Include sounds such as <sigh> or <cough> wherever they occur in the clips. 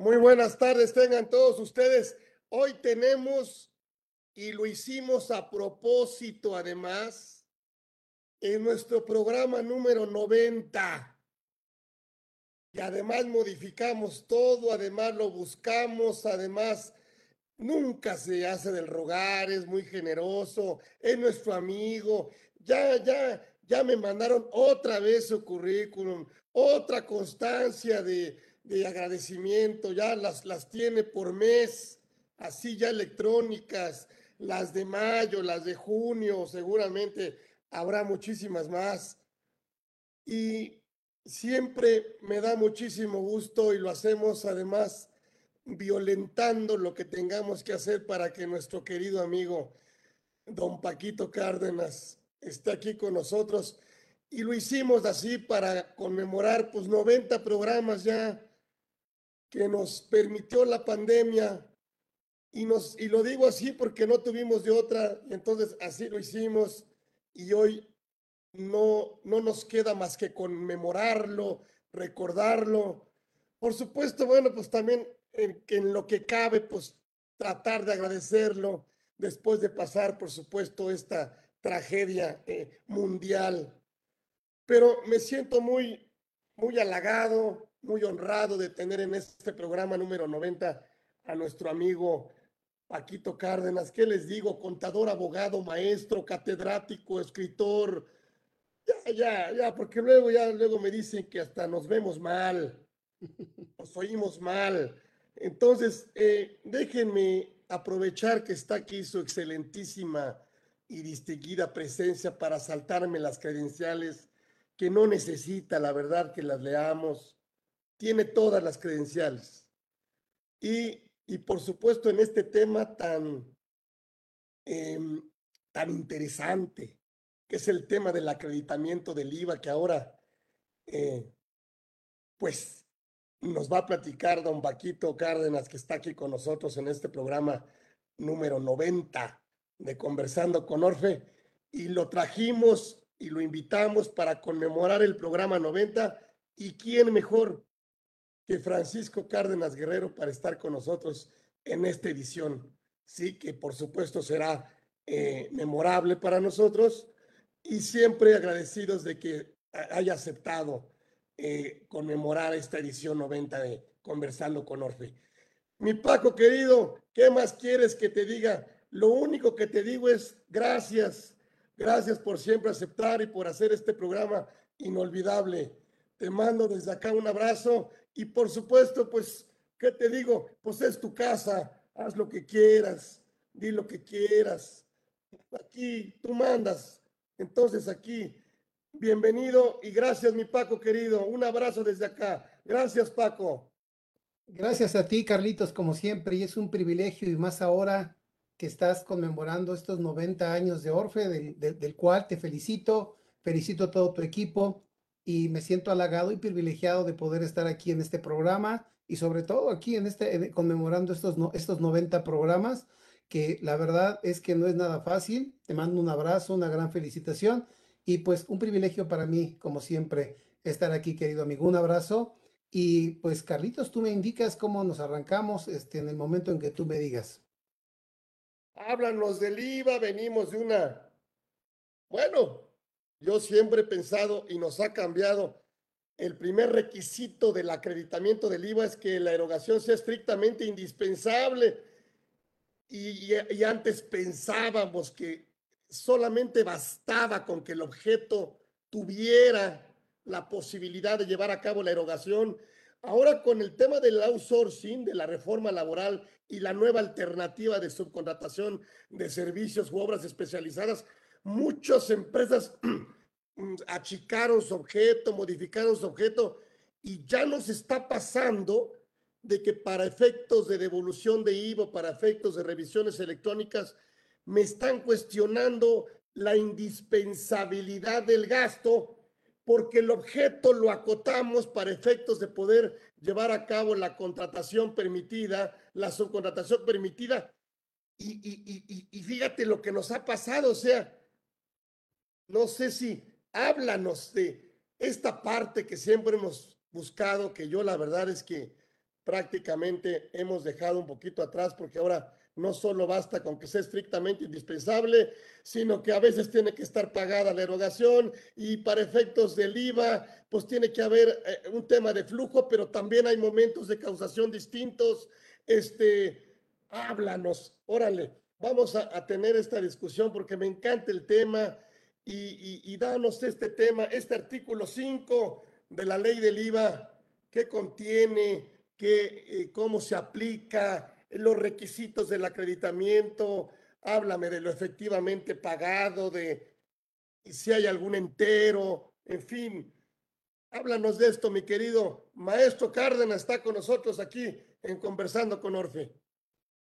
Muy buenas tardes, tengan todos ustedes. Hoy tenemos, y lo hicimos a propósito además, en nuestro programa número 90. Y además modificamos todo, además lo buscamos, además nunca se hace del rogar, es muy generoso, es nuestro amigo. Ya, ya, ya me mandaron otra vez su currículum, otra constancia de, de agradecimiento, ya las, las tiene por mes, así ya electrónicas, las de mayo, las de junio, seguramente habrá muchísimas más. Y siempre me da muchísimo gusto y lo hacemos además violentando lo que tengamos que hacer para que nuestro querido amigo don Paquito Cárdenas esté aquí con nosotros. Y lo hicimos así para conmemorar pues 90 programas ya que nos permitió la pandemia y, nos, y lo digo así porque no tuvimos de otra, entonces así lo hicimos y hoy no, no nos queda más que conmemorarlo, recordarlo. Por supuesto, bueno, pues también en, en lo que cabe, pues tratar de agradecerlo después de pasar, por supuesto, esta tragedia eh, mundial. Pero me siento muy, muy halagado, muy honrado de tener en este programa número 90 a nuestro amigo Paquito Cárdenas. ¿Qué les digo? Contador, abogado, maestro, catedrático, escritor. Ya, ya, ya, porque luego ya luego me dicen que hasta nos vemos mal, <laughs> nos oímos mal. Entonces, eh, déjenme aprovechar que está aquí su excelentísima y distinguida presencia para saltarme las credenciales que no necesita, la verdad, que las leamos tiene todas las credenciales. Y, y por supuesto en este tema tan, em, tan interesante, que es el tema del acreditamiento del IVA, que ahora eh, pues nos va a platicar don Vaquito Cárdenas, que está aquí con nosotros en este programa número 90 de Conversando con Orfe, y lo trajimos y lo invitamos para conmemorar el programa 90. ¿Y quién mejor Francisco Cárdenas Guerrero para estar con nosotros en esta edición. Sí, que por supuesto será eh, memorable para nosotros y siempre agradecidos de que haya aceptado eh, conmemorar esta edición 90 de Conversando con Orfe. Mi Paco querido, ¿qué más quieres que te diga? Lo único que te digo es gracias, gracias por siempre aceptar y por hacer este programa inolvidable. Te mando desde acá un abrazo y por supuesto, pues, ¿qué te digo? Pues es tu casa, haz lo que quieras, di lo que quieras. Aquí tú mandas. Entonces aquí, bienvenido y gracias, mi Paco querido. Un abrazo desde acá. Gracias, Paco. Gracias a ti, Carlitos, como siempre, y es un privilegio y más ahora que estás conmemorando estos 90 años de Orfe, del, del cual te felicito, felicito a todo tu equipo y me siento halagado y privilegiado de poder estar aquí en este programa y sobre todo aquí en este conmemorando estos estos 90 programas que la verdad es que no es nada fácil. Te mando un abrazo, una gran felicitación y pues un privilegio para mí como siempre estar aquí, querido amigo. Un abrazo y pues Carlitos, tú me indicas cómo nos arrancamos este en el momento en que tú me digas. Háblanos del IVA, venimos de una bueno, yo siempre he pensado y nos ha cambiado. El primer requisito del acreditamiento del IVA es que la erogación sea estrictamente indispensable. Y, antes pensábamos que solamente bastaba con que el objeto tuviera la posibilidad de llevar a cabo la erogación. Ahora con el tema del outsourcing, de la reforma laboral y la nueva alternativa de subcontratación de servicios u obras especializadas, muchas empresas <clears throat> mm, achicaron su objeto, modificaron su objeto y ya nos está pasando de que para efectos de devolución de IVA, para efectos de revisiones electrónicas, me están cuestionando la indispensabilidad del gasto porque el objeto lo acotamos para efectos de poder llevar a cabo la contratación permitida, la subcontratación permitida. Y, y, y, y fíjate lo que nos ha pasado, o sea, no sé si háblanos de esta parte que siempre hemos buscado, que yo la verdad es que prácticamente hemos dejado un poquito atrás porque ahora no solo basta con que sea estrictamente indispensable, sino que a veces tiene que estar pagada la erogación y para efectos del IVA, pues tiene que haber eh, un tema de flujo, pero también hay momentos de causación distintos. Este, háblanos, órale, vamos a, tener esta discusión porque me encanta el tema y, y, danos este tema, este artículo 5 de la ley del IVA, qué contiene, qué, eh, cómo se aplica, los requisitos del acreditamiento, háblame de lo efectivamente pagado, de si hay algún entero, en fin. Háblanos de esto, mi querido maestro Cárdenas, está con nosotros aquí en Conversando con Orfe.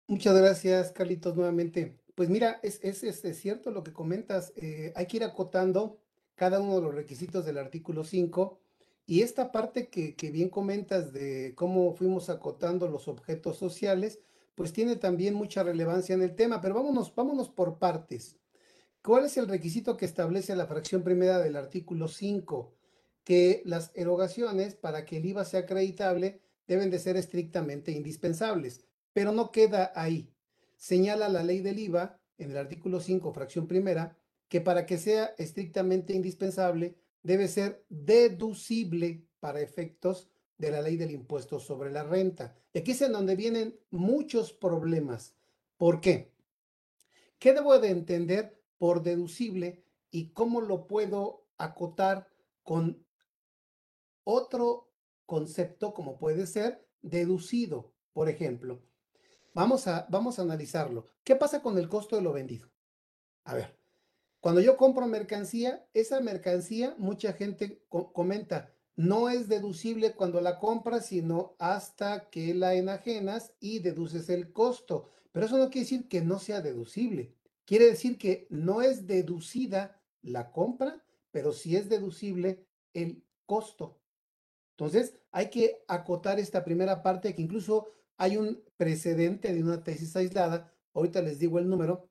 Muchas gracias, Carlitos, nuevamente. Pues mira, es, es, es cierto lo que comentas. Eh, hay que ir acotando cada uno de los requisitos del artículo 5 y esta parte que, bien comentas de cómo fuimos acotando los objetos sociales, pues tiene también mucha relevancia en el tema, pero vámonos, vámonos por partes. ¿Cuál es el requisito que establece la fracción primera del artículo 5? Que las erogaciones para que el IVA sea acreditable deben de ser estrictamente indispensables, pero no queda ahí. Señala la ley del IVA en el artículo 5, fracción primera, que para que sea estrictamente indispensable debe ser deducible para efectos de la ley del impuesto sobre la renta. Y aquí es en donde vienen muchos problemas. ¿Por qué? ¿Qué debo de entender por deducible y cómo lo puedo acotar con otro concepto como puede ser deducido? Por ejemplo, vamos a, vamos a analizarlo. ¿Qué pasa con el costo de lo vendido? A ver, cuando yo compro mercancía, esa mercancía, mucha gente comenta, no es deducible cuando la compras, sino hasta que la enajenas y deduces el costo. Pero eso no quiere decir que no sea deducible. Quiere decir que no es deducida la compra, pero sí es deducible el costo. Entonces, hay que acotar esta primera parte, que incluso hay un precedente de una tesis aislada, ahorita les digo el número,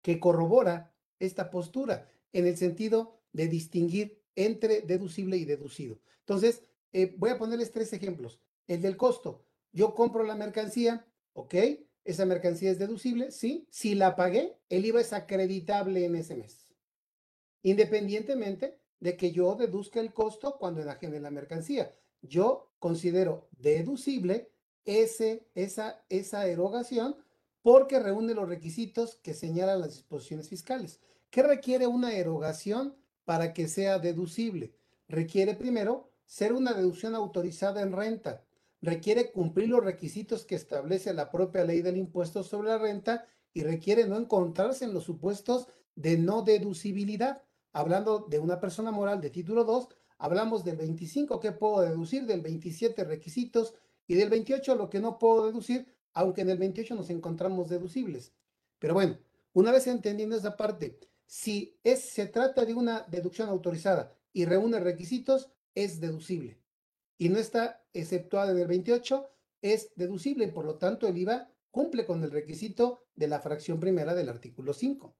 que corrobora esta postura en el sentido de distinguir entre deducible y deducido. Entonces, eh, voy a ponerles tres ejemplos. El del costo. Yo compro la mercancía, ¿ok? Esa mercancía es deducible, sí. Si la pagué, el IVA es acreditable en ese mes. Independientemente de que yo deduzca el costo cuando enajene la mercancía. Yo considero deducible ese, esa, esa erogación porque reúne los requisitos que señalan las disposiciones fiscales. ¿Qué requiere una erogación para que sea deducible? Requiere primero ser una deducción autorizada en renta. Requiere cumplir los requisitos que establece la propia ley del impuesto sobre la renta y requiere no encontrarse en los supuestos de no deducibilidad. Hablando de una persona moral de título 2, hablamos del 25 que puedo deducir, del 27 requisitos y del 28 lo que no puedo deducir, aunque en el 28 nos encontramos deducibles. Pero bueno, una vez entendiendo esa parte, si es, se trata de una deducción autorizada y reúne requisitos, es deducible. Y no está exceptuada en el 28, es deducible y por lo tanto el IVA cumple con el requisito de la fracción primera del artículo 5.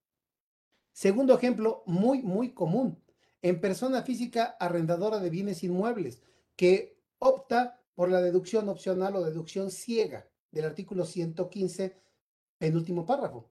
Segundo ejemplo, muy, muy común, en persona física arrendadora de bienes inmuebles, que opta por la deducción opcional o deducción ciega del artículo 115, penúltimo párrafo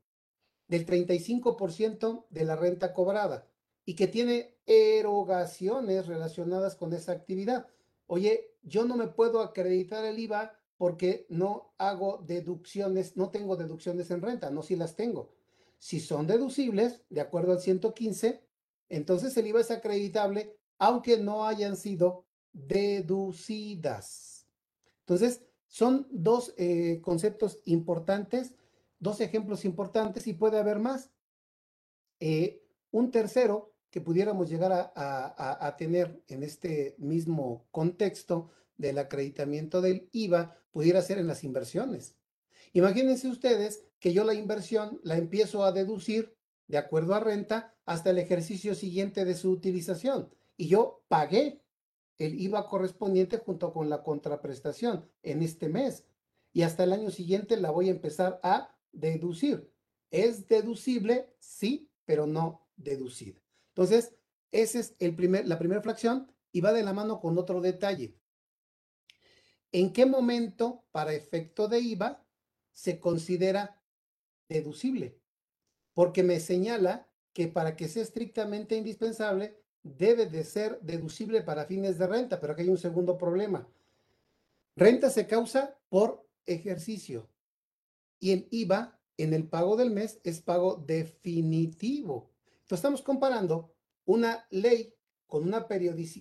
del 35% de la renta cobrada y que tiene erogaciones relacionadas con esa actividad. Oye, yo no me puedo acreditar el IVA porque no hago deducciones, no tengo deducciones en renta, no si las tengo. Si son deducibles, de acuerdo al 115, entonces el IVA es acreditable aunque no hayan sido deducidas. Entonces, son dos eh, conceptos importantes dos ejemplos importantes y puede haber más. Eh, un tercero que pudiéramos llegar a, tener en este mismo contexto del acreditamiento del IVA pudiera ser en las inversiones. Imagínense ustedes que yo la inversión la empiezo a deducir de acuerdo a renta hasta el ejercicio siguiente de su utilización y yo pagué el IVA correspondiente junto con la contraprestación en este mes y hasta el año siguiente la voy a empezar a deducir. ¿Es deducible? Sí, pero no deducida. Entonces, esa es el primer, la primera fracción y va de la mano con otro detalle. ¿En qué momento, para efecto de IVA, se considera deducible? Porque me señala que para que sea estrictamente indispensable, debe de ser deducible para fines de renta, pero aquí hay un segundo problema. Renta se causa por ejercicio y el IVA en el pago del mes es pago definitivo. Entonces estamos comparando una ley con una,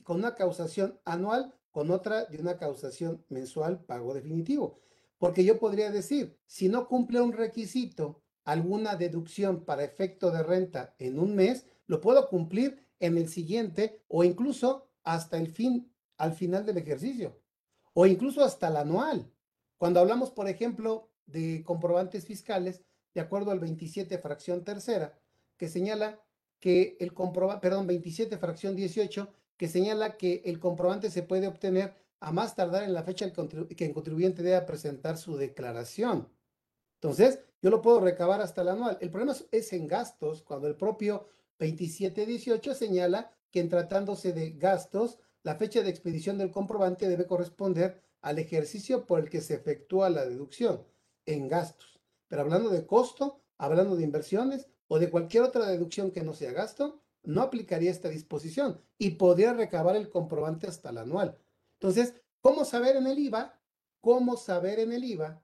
con una causación anual con otra de una causación mensual pago definitivo. Porque yo podría decir, si no cumple un requisito, alguna deducción para efecto de renta en un mes, lo puedo cumplir en el siguiente o incluso hasta el fin, al final del ejercicio o incluso hasta el anual. Cuando hablamos, por ejemplo, de comprobantes fiscales, de acuerdo al 27 fracción tercera, que señala que el comprobante, perdón, 27 fracción 18, que señala que el comprobante se puede obtener a más tardar en la fecha que el contribuyente debe presentar su declaración. Entonces, yo lo puedo recabar hasta el anual. El problema es en gastos, cuando el propio 2718 señala que en tratándose de gastos, la fecha de expedición del comprobante debe corresponder al ejercicio por el que se efectúa la deducción en gastos. Pero hablando de costo, hablando de inversiones o de cualquier otra deducción que no sea gasto, no aplicaría esta disposición y podría recabar el comprobante hasta el anual. Entonces, ¿cómo saber en el IVA? ¿Cómo saber en el IVA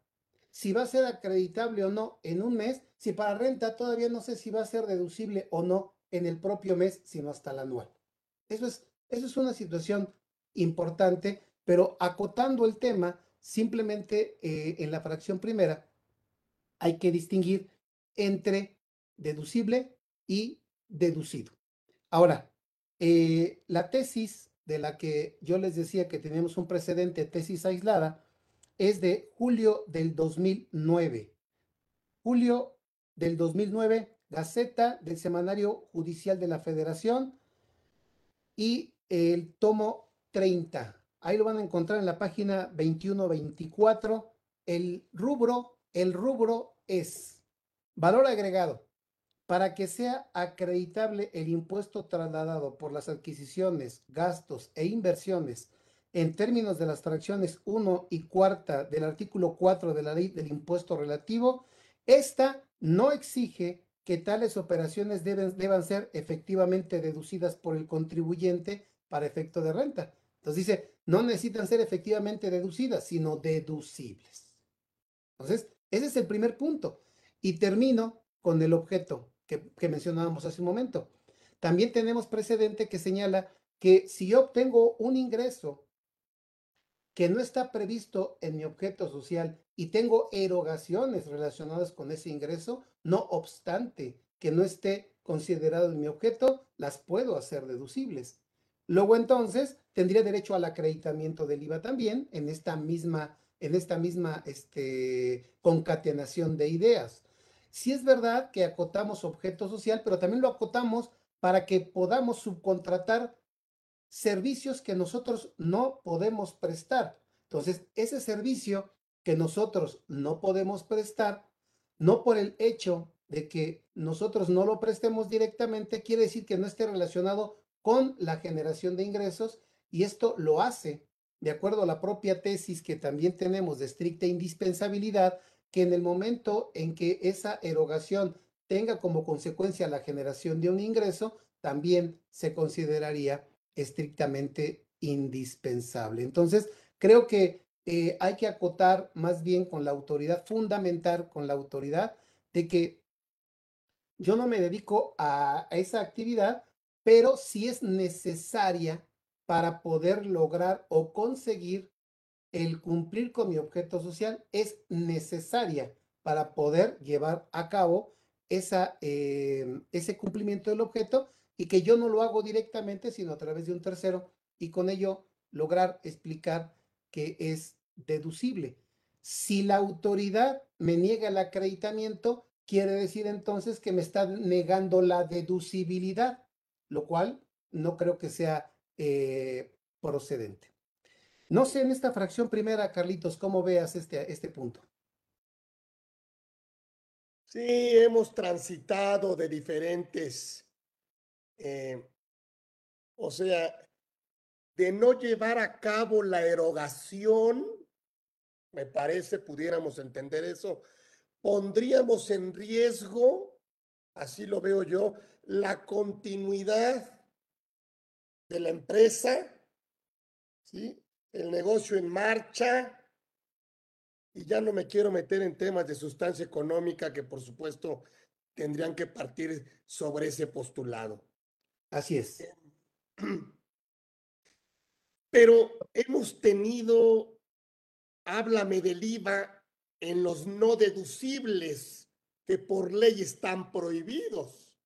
si va a ser acreditable o no en un mes? Si para renta todavía no sé si va a ser deducible o no en el propio mes, sino hasta el anual. Eso es, eso es una situación importante, pero acotando el tema, simplemente eh, en la fracción primera hay que distinguir entre deducible y deducido. Ahora, eh, la tesis de la que yo les decía que tenemos un precedente, tesis aislada, es de julio del 2009. Julio del 2009, Gaceta del Semanario Judicial de la Federación y el tomo 30. Ahí lo van a encontrar en la página 21-24. El rubro, el rubro es valor agregado. Para que sea acreditable el impuesto trasladado por las adquisiciones, gastos e inversiones en términos de las fracciones 1 y cuarta del artículo 4 de la ley del impuesto relativo, esta no exige que tales operaciones deben, deban ser efectivamente deducidas por el contribuyente para efecto de renta. Entonces dice, no necesitan ser efectivamente deducidas, sino deducibles. Entonces, ese es el primer punto. Y termino con el objeto que, que mencionábamos hace un momento. También tenemos precedente que señala que si yo obtengo un ingreso que no está previsto en mi objeto social y tengo erogaciones relacionadas con ese ingreso, no obstante que no esté considerado en mi objeto, las puedo hacer deducibles. Luego entonces tendría derecho al acreditamiento del IVA también en esta misma, en esta misma este, concatenación de ideas. Si es verdad que acotamos objeto social, pero también lo acotamos para que podamos subcontratar servicios que nosotros no podemos prestar. Entonces, ese servicio que nosotros no podemos prestar, no por el hecho de que nosotros no lo prestemos directamente, quiere decir que no esté relacionado con la generación de ingresos y esto lo hace de acuerdo a la propia tesis que también tenemos de estricta indispensabilidad, que en el momento en que esa erogación tenga como consecuencia la generación de un ingreso, también se consideraría estrictamente indispensable. Entonces, creo que eh, hay que acotar más bien con la autoridad, fundamental con la autoridad de que yo no me dedico a, a esa actividad, pero si es necesaria para poder lograr o conseguir el cumplir con mi objeto social, es necesaria para poder llevar a cabo esa, eh, ese cumplimiento del objeto y que yo no lo hago directamente, sino a través de un tercero y con ello lograr explicar que es deducible. Si la autoridad me niega el acreditamiento, quiere decir entonces que me está negando la deducibilidad, lo cual no creo que sea eh, procedente. No sé en esta fracción primera, Carlitos, cómo veas este, este punto. Sí, hemos transitado de diferentes eh, o sea, de no llevar a cabo la erogación me parece, pudiéramos entender eso, pondríamos en riesgo, así lo veo yo, la continuidad de la empresa, ¿sí? el negocio en marcha, y ya no me quiero meter en temas de sustancia económica que por supuesto tendrían que partir sobre ese postulado. Así es. <clears throat> Pero hemos tenido, háblame del IVA en los no deducibles que por ley están prohibidos.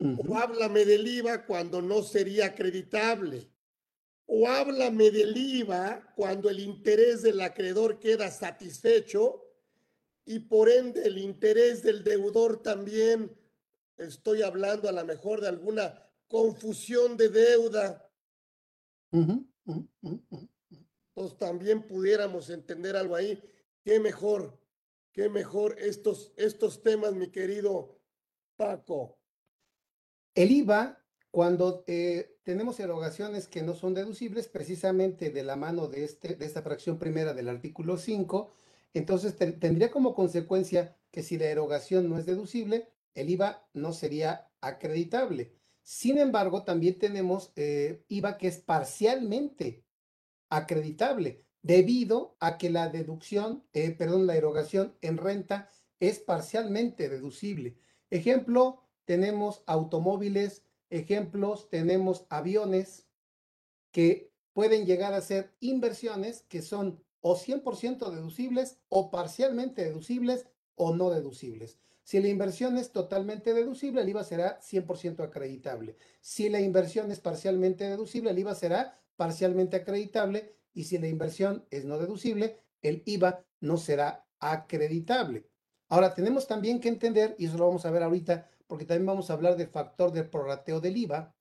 O háblame del IVA cuando no sería acreditable. O háblame del IVA cuando el interés del acreedor queda satisfecho y por ende el interés del deudor también. Estoy hablando a lo mejor de alguna confusión de deuda. Entonces también pudiéramos entender algo ahí. Qué mejor, qué mejor estos, estos temas, mi querido Paco. El IVA, cuando eh, tenemos erogaciones que no son deducibles, precisamente de la mano de, este, de esta fracción primera del artículo 5, entonces tendría como consecuencia que si la erogación no es deducible, el IVA no sería acreditable. Sin embargo, también tenemos eh, IVA que es parcialmente acreditable debido a que la deducción, eh, perdón, la erogación en renta es parcialmente deducible. Ejemplo, tenemos automóviles, ejemplos, tenemos aviones que pueden llegar a ser inversiones que son o 100% deducibles o parcialmente deducibles o no deducibles. Si la inversión es totalmente deducible, el IVA será 100% acreditable. Si la inversión es parcialmente deducible, el IVA será parcialmente acreditable. Y si la inversión es no deducible, el IVA no será acreditable. Ahora, tenemos también que entender, y eso lo vamos a ver ahorita, porque también vamos a hablar del factor de prorrateo del IVA.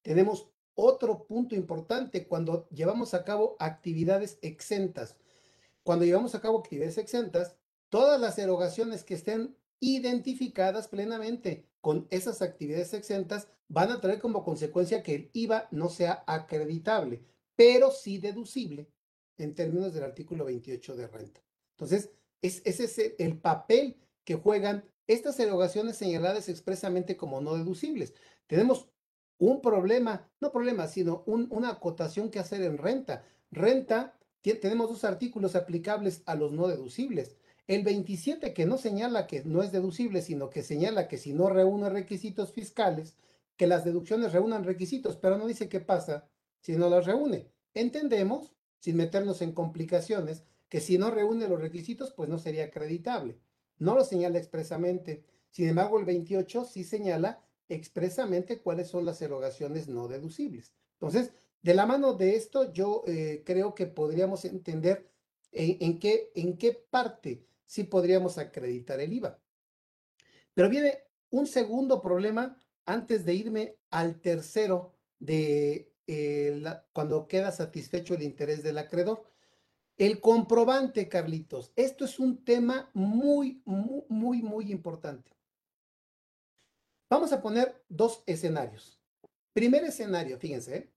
Tenemos otro punto importante cuando llevamos a cabo actividades exentas. Cuando llevamos a cabo actividades exentas, todas las erogaciones que estén identificadas plenamente con esas actividades exentas van a traer como consecuencia que el IVA no sea acreditable, pero sí deducible en términos del artículo 28 de renta. Entonces, es, ese es el papel que juegan estas erogaciones señaladas expresamente como no deducibles. Tenemos un problema, no problema, sino una acotación que hacer en renta. Renta, tenemos dos artículos aplicables a los no deducibles. El 27 que no señala que no es deducible, sino que señala que si no reúne requisitos fiscales, que las deducciones reúnan requisitos, pero no dice qué pasa si no las reúne. Entendemos, sin meternos en complicaciones, que si no reúne los requisitos, pues no sería acreditable. No lo señala expresamente. Sin embargo, el 28 sí señala expresamente cuáles son las erogaciones no deducibles. Entonces, de la mano de esto, yo eh, creo que podríamos entender en, qué, en qué parte sí podríamos acreditar el IVA. Pero viene un segundo problema antes de irme al tercero de eh, cuando queda satisfecho el interés del acreedor. El comprobante, Carlitos. Esto es un tema muy, muy, muy, muy importante. Vamos a poner dos escenarios. Primer escenario, fíjense, ¿eh?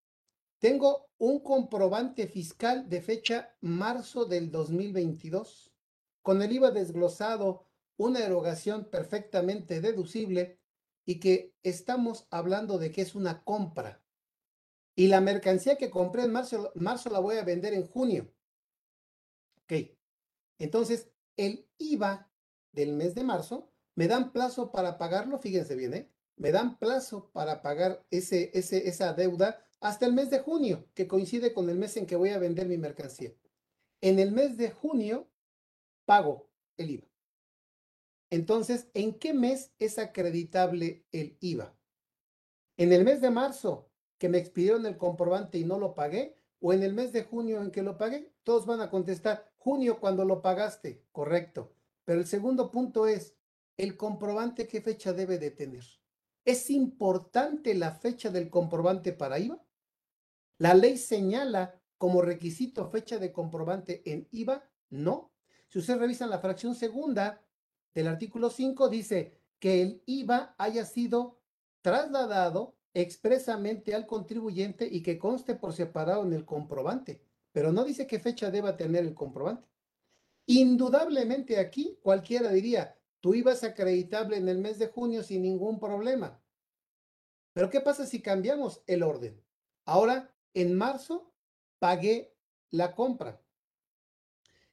tengo un comprobante fiscal de fecha marzo del 2022 con el IVA desglosado, una erogación perfectamente deducible y que estamos hablando de que es una compra. Y la mercancía que compré en marzo, marzo la voy a vender en junio. Ok. Entonces, el IVA del mes de marzo, me dan plazo para pagarlo, fíjense bien, ¿eh? Me dan plazo para pagar ese, ese, esa deuda hasta el mes de junio, que coincide con el mes en que voy a vender mi mercancía. En el mes de junio pago el IVA. Entonces, ¿en qué mes es acreditable el IVA? ¿En el mes de marzo que me expidieron el comprobante y no lo pagué? ¿O en el mes de junio en que lo pagué? Todos van a contestar, junio cuando lo pagaste, correcto. Pero el segundo punto es, ¿el comprobante qué fecha debe de tener? ¿Es importante la fecha del comprobante para IVA? La ley señala como requisito fecha de comprobante en IVA, no. Si ustedes revisan la fracción segunda del artículo 5, dice que el IVA haya sido trasladado expresamente al contribuyente y que conste por separado en el comprobante, pero no dice qué fecha deba tener el comprobante. Indudablemente aquí cualquiera diría, tú ibas acreditable en el mes de junio sin ningún problema. Pero ¿qué pasa si cambiamos el orden? Ahora, en marzo, pagué la compra.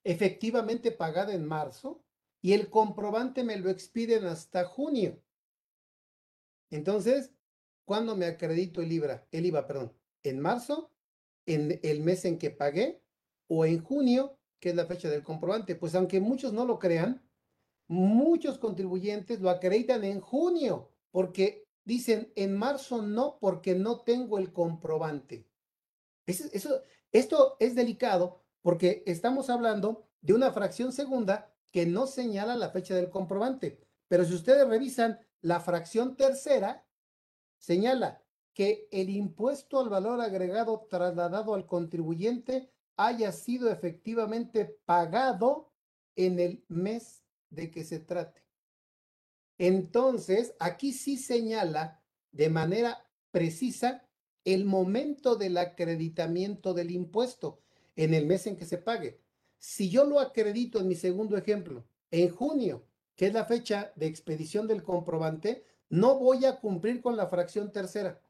Efectivamente pagada en marzo y el comprobante me lo expiden hasta junio. Entonces, ¿cuándo me acredito el IVA? El IVA, perdón. ¿En marzo? ¿En el mes en que pagué? ¿O en junio, que es la fecha del comprobante? Pues aunque muchos no lo crean, muchos contribuyentes lo acreditan en junio, porque dicen en marzo no, porque no tengo el comprobante. Eso, esto es delicado porque estamos hablando de una fracción segunda que no señala la fecha del comprobante. Pero si ustedes revisan la fracción tercera, señala que el impuesto al valor agregado trasladado al contribuyente haya sido efectivamente pagado en el mes de que se trate. Entonces, aquí sí señala de manera precisa el momento del acreditamiento del impuesto en el mes en que se pague. Si yo lo acredito en mi segundo ejemplo, en junio, que es la fecha de expedición del comprobante, no voy a cumplir con la fracción tercera.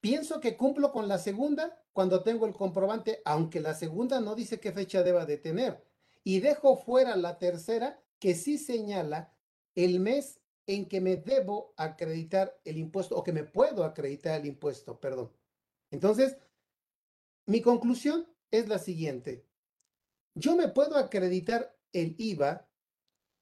Pienso que cumplo con la segunda cuando tengo el comprobante, aunque la segunda no dice qué fecha deba de tener. Y dejo fuera la tercera que sí señala el mes en que me debo acreditar el impuesto o que me puedo acreditar el impuesto, perdón. Entonces, mi conclusión es la siguiente. Yo me puedo acreditar el IVA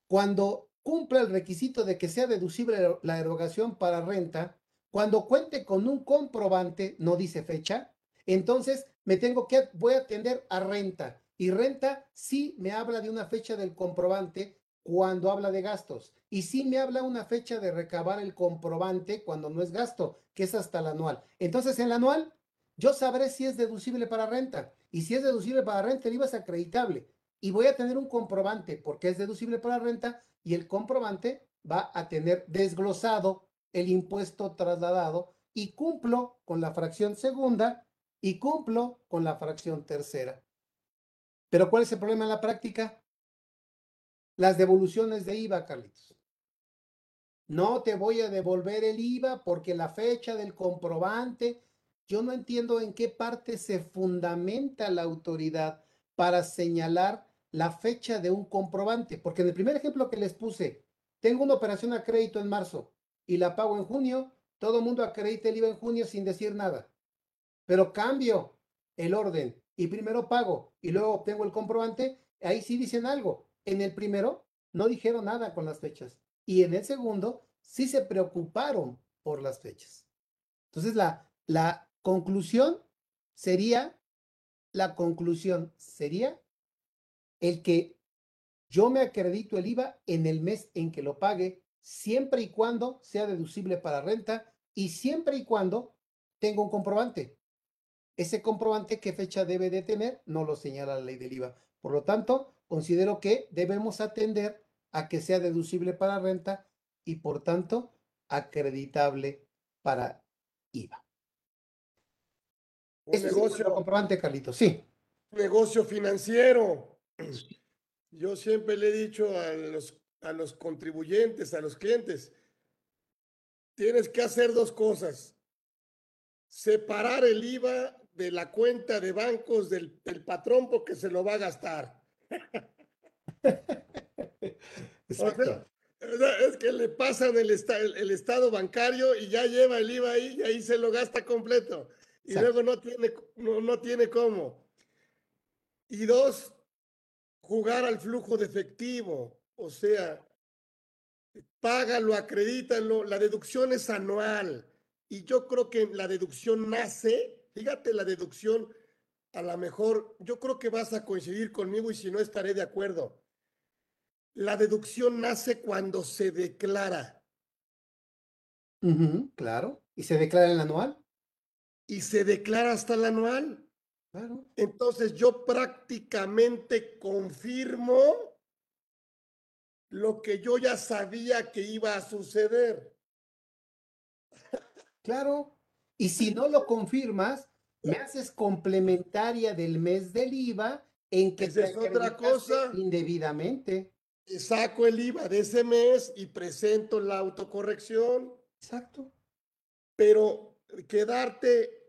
cuando cumpla el requisito de que sea deducible la erogación para renta, cuando cuente con un comprobante, no dice fecha, entonces me tengo que, voy a atender a renta. Y renta sí me habla de una fecha del comprobante cuando habla de gastos. Y sí me habla una fecha de recabar el comprobante cuando no es gasto, que es hasta el anual. Entonces, en el anual, yo sabré si es deducible para renta. Y si es deducible para renta, el IVA es acreditable. Y voy a tener un comprobante porque es deducible para renta y el comprobante va a tener desglosado el impuesto trasladado y cumplo con la fracción segunda y cumplo con la fracción tercera. Pero ¿cuál es el problema en la práctica? Las devoluciones de IVA, Carlitos. No te voy a devolver el IVA porque la fecha del comprobante, yo no entiendo en qué parte se fundamenta la autoridad para señalar la fecha de un comprobante, porque en el primer ejemplo que les puse, tengo una operación a crédito en marzo y la pago en junio, todo el mundo acredita el IVA en junio sin decir nada. Pero cambio el orden y primero pago y luego obtengo el comprobante, ahí sí dicen algo. En el primero no dijeron nada con las fechas y en el segundo sí se preocuparon por las fechas. Entonces la, la conclusión sería, la conclusión sería el que yo me acredito el IVA en el mes en que lo pague, siempre y cuando sea deducible para renta y siempre y cuando tenga un comprobante. Ese comprobante, ¿qué fecha debe de tener? No lo señala la ley del IVA. Por lo tanto, considero que debemos atender a que sea deducible para renta y, por tanto, acreditable para IVA. Un negocio. comprobante, Carlito. Sí. Negocio financiero. Yo siempre le he dicho a los, a los contribuyentes, a los clientes, tienes que hacer dos cosas. Separar el IVA de la cuenta de bancos del, patrón porque se lo va a gastar. <laughs> es que le pasan el, el, estado bancario y ya lleva el IVA ahí y ahí se lo gasta completo. Y luego no tiene, no, no tiene cómo. Y dos, jugar al flujo de efectivo, o sea, págalo, acredítalo, la deducción es anual y yo creo que la deducción nace, fíjate, la deducción, a lo mejor, yo creo que vas a coincidir conmigo y si no estaré de acuerdo. La deducción nace cuando se declara. claro, y se declara en el anual. Y se declara hasta el anual. Entonces yo prácticamente confirmo lo que yo ya sabía que iba a suceder. Claro. Y si no lo confirmas, me haces complementaria del mes del IVA en que Esa es otra cosa. indebidamente. Saco el IVA de ese mes y presento la autocorrección. Exacto. Pero quedarte,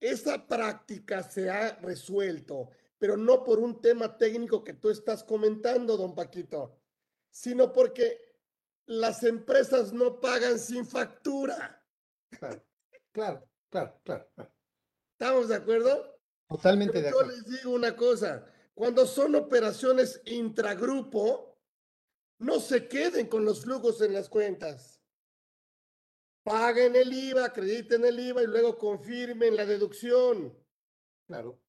esa práctica se ha resuelto, pero no por un tema técnico que tú estás comentando, don Paquito, sino porque las empresas no pagan sin factura. Claro, claro, claro, claro. ¿Estamos de acuerdo? Totalmente de acuerdo. Yo les digo una cosa, cuando son operaciones intragrupo, no se queden con los flujos en las cuentas. Paguen el IVA, acrediten el IVA y luego confirmen la deducción. Claro.